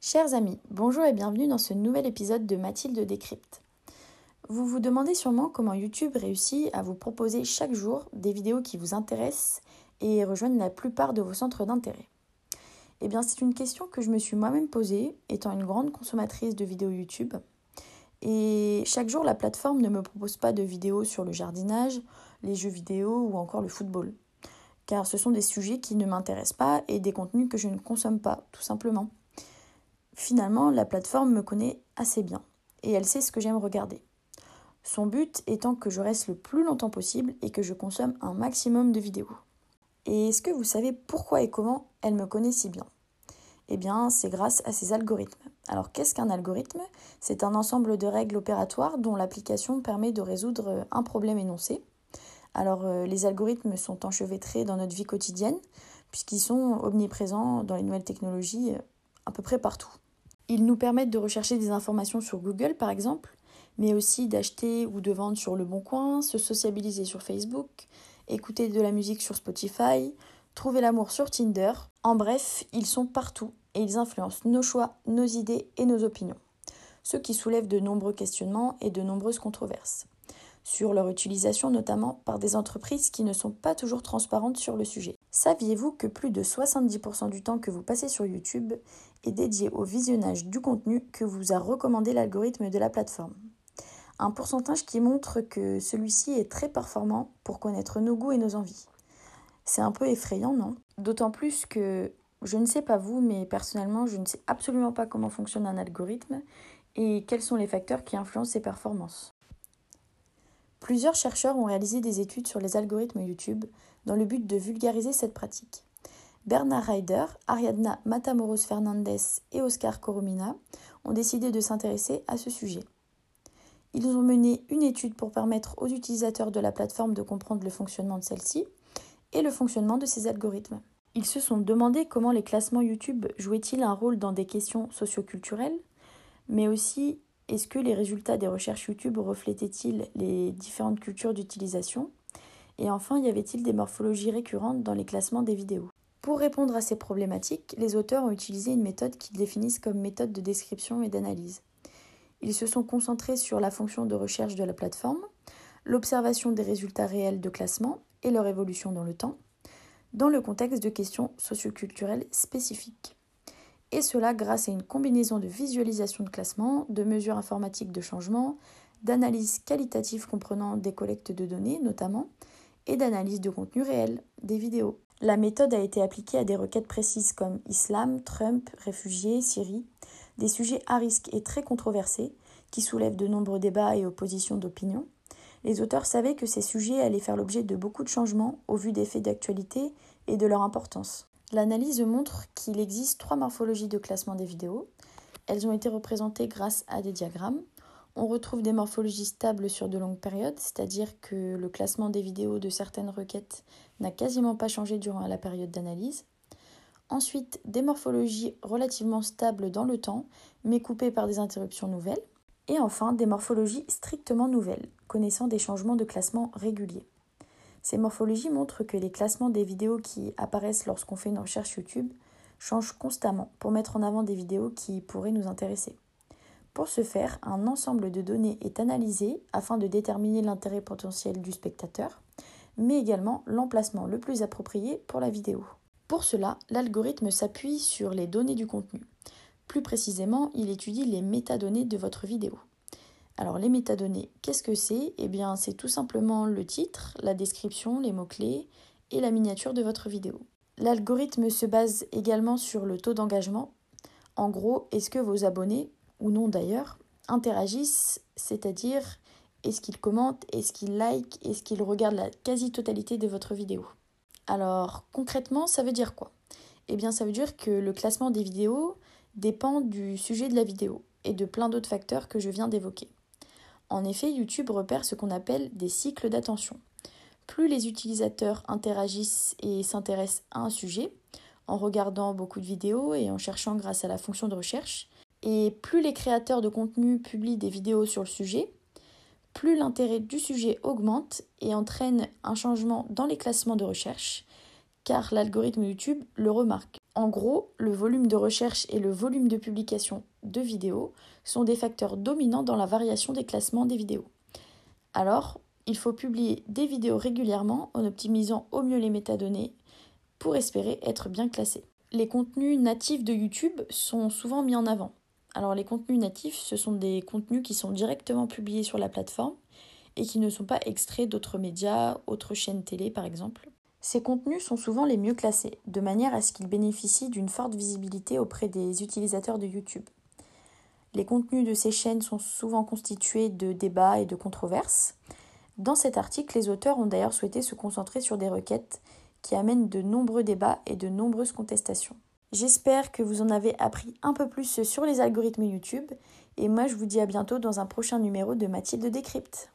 Chers amis, bonjour et bienvenue dans ce nouvel épisode de Mathilde Décrypte. Vous vous demandez sûrement comment YouTube réussit à vous proposer chaque jour des vidéos qui vous intéressent et rejoignent la plupart de vos centres d'intérêt. Eh bien, c'est une question que je me suis moi-même posée, étant une grande consommatrice de vidéos YouTube. Et chaque jour, la plateforme ne me propose pas de vidéos sur le jardinage, les jeux vidéo ou encore le football. Car ce sont des sujets qui ne m'intéressent pas et des contenus que je ne consomme pas, tout simplement. Finalement, la plateforme me connaît assez bien et elle sait ce que j'aime regarder. Son but étant que je reste le plus longtemps possible et que je consomme un maximum de vidéos. Et est-ce que vous savez pourquoi et comment elle me connaît si bien? Eh bien, c'est grâce à ses algorithmes. Alors, qu'est-ce qu'un algorithme? C'est un ensemble de règles opératoires dont l'application permet de résoudre un problème énoncé. Alors, euh, les algorithmes sont enchevêtrés dans notre vie quotidienne, puisqu'ils sont omniprésents dans les nouvelles technologies euh, à peu près partout. Ils nous permettent de rechercher des informations sur Google, par exemple, mais aussi d'acheter ou de vendre sur Le Bon Coin, se sociabiliser sur Facebook, écouter de la musique sur Spotify, trouver l'amour sur Tinder. En bref, ils sont partout et ils influencent nos choix, nos idées et nos opinions, ce qui soulève de nombreux questionnements et de nombreuses controverses, sur leur utilisation notamment par des entreprises qui ne sont pas toujours transparentes sur le sujet. Saviez-vous que plus de 70% du temps que vous passez sur YouTube est dédié au visionnage du contenu que vous a recommandé l'algorithme de la plateforme? Un pourcentage qui montre que celui-ci est très performant pour connaître nos goûts et nos envies. C'est un peu effrayant, non? D'autant plus que je ne sais pas vous, mais personnellement, je ne sais absolument pas comment fonctionne un algorithme et quels sont les facteurs qui influencent ses performances. Plusieurs chercheurs ont réalisé des études sur les algorithmes YouTube dans le but de vulgariser cette pratique. Bernard Ryder, Ariadna Matamoros Fernandez et Oscar Coromina ont décidé de s'intéresser à ce sujet. Ils ont mené une étude pour permettre aux utilisateurs de la plateforme de comprendre le fonctionnement de celle-ci et le fonctionnement de ces algorithmes. Ils se sont demandé comment les classements YouTube jouaient-ils un rôle dans des questions socioculturelles, mais aussi est-ce que les résultats des recherches YouTube reflétaient-ils les différentes cultures d'utilisation? Et enfin, y avait-il des morphologies récurrentes dans les classements des vidéos? Pour répondre à ces problématiques, les auteurs ont utilisé une méthode qu'ils définissent comme méthode de description et d'analyse. Ils se sont concentrés sur la fonction de recherche de la plateforme, l'observation des résultats réels de classement et leur évolution dans le temps, dans le contexte de questions socioculturelles spécifiques et cela grâce à une combinaison de visualisation de classement, de mesures informatiques de changement, d'analyse qualitative comprenant des collectes de données notamment, et d'analyse de contenu réel, des vidéos. La méthode a été appliquée à des requêtes précises comme islam, Trump, réfugiés, Syrie, des sujets à risque et très controversés qui soulèvent de nombreux débats et oppositions d'opinion. Les auteurs savaient que ces sujets allaient faire l'objet de beaucoup de changements au vu des faits d'actualité et de leur importance. L'analyse montre qu'il existe trois morphologies de classement des vidéos. Elles ont été représentées grâce à des diagrammes. On retrouve des morphologies stables sur de longues périodes, c'est-à-dire que le classement des vidéos de certaines requêtes n'a quasiment pas changé durant la période d'analyse. Ensuite, des morphologies relativement stables dans le temps, mais coupées par des interruptions nouvelles. Et enfin, des morphologies strictement nouvelles, connaissant des changements de classement réguliers. Ces morphologies montrent que les classements des vidéos qui apparaissent lorsqu'on fait une recherche YouTube changent constamment pour mettre en avant des vidéos qui pourraient nous intéresser. Pour ce faire, un ensemble de données est analysé afin de déterminer l'intérêt potentiel du spectateur, mais également l'emplacement le plus approprié pour la vidéo. Pour cela, l'algorithme s'appuie sur les données du contenu. Plus précisément, il étudie les métadonnées de votre vidéo. Alors les métadonnées, qu'est-ce que c'est? Eh bien c'est tout simplement le titre, la description, les mots-clés et la miniature de votre vidéo. L'algorithme se base également sur le taux d'engagement. En gros, est-ce que vos abonnés, ou non d'ailleurs, interagissent, c'est-à-dire est-ce qu'ils commentent, est-ce qu'ils like, est-ce qu'ils regardent la quasi-totalité de votre vidéo? Alors concrètement, ça veut dire quoi? Eh bien ça veut dire que le classement des vidéos dépend du sujet de la vidéo et de plein d'autres facteurs que je viens d'évoquer. En effet, YouTube repère ce qu'on appelle des cycles d'attention. Plus les utilisateurs interagissent et s'intéressent à un sujet, en regardant beaucoup de vidéos et en cherchant grâce à la fonction de recherche, et plus les créateurs de contenu publient des vidéos sur le sujet, plus l'intérêt du sujet augmente et entraîne un changement dans les classements de recherche, car l'algorithme YouTube le remarque. En gros, le volume de recherche et le volume de publication de vidéos sont des facteurs dominants dans la variation des classements des vidéos. Alors, il faut publier des vidéos régulièrement en optimisant au mieux les métadonnées pour espérer être bien classé. Les contenus natifs de YouTube sont souvent mis en avant. Alors les contenus natifs, ce sont des contenus qui sont directement publiés sur la plateforme et qui ne sont pas extraits d'autres médias, autres chaînes télé par exemple. Ces contenus sont souvent les mieux classés, de manière à ce qu'ils bénéficient d'une forte visibilité auprès des utilisateurs de YouTube. Les contenus de ces chaînes sont souvent constitués de débats et de controverses. Dans cet article, les auteurs ont d'ailleurs souhaité se concentrer sur des requêtes qui amène de nombreux débats et de nombreuses contestations. J'espère que vous en avez appris un peu plus sur les algorithmes YouTube et moi je vous dis à bientôt dans un prochain numéro de Mathilde Décrypte.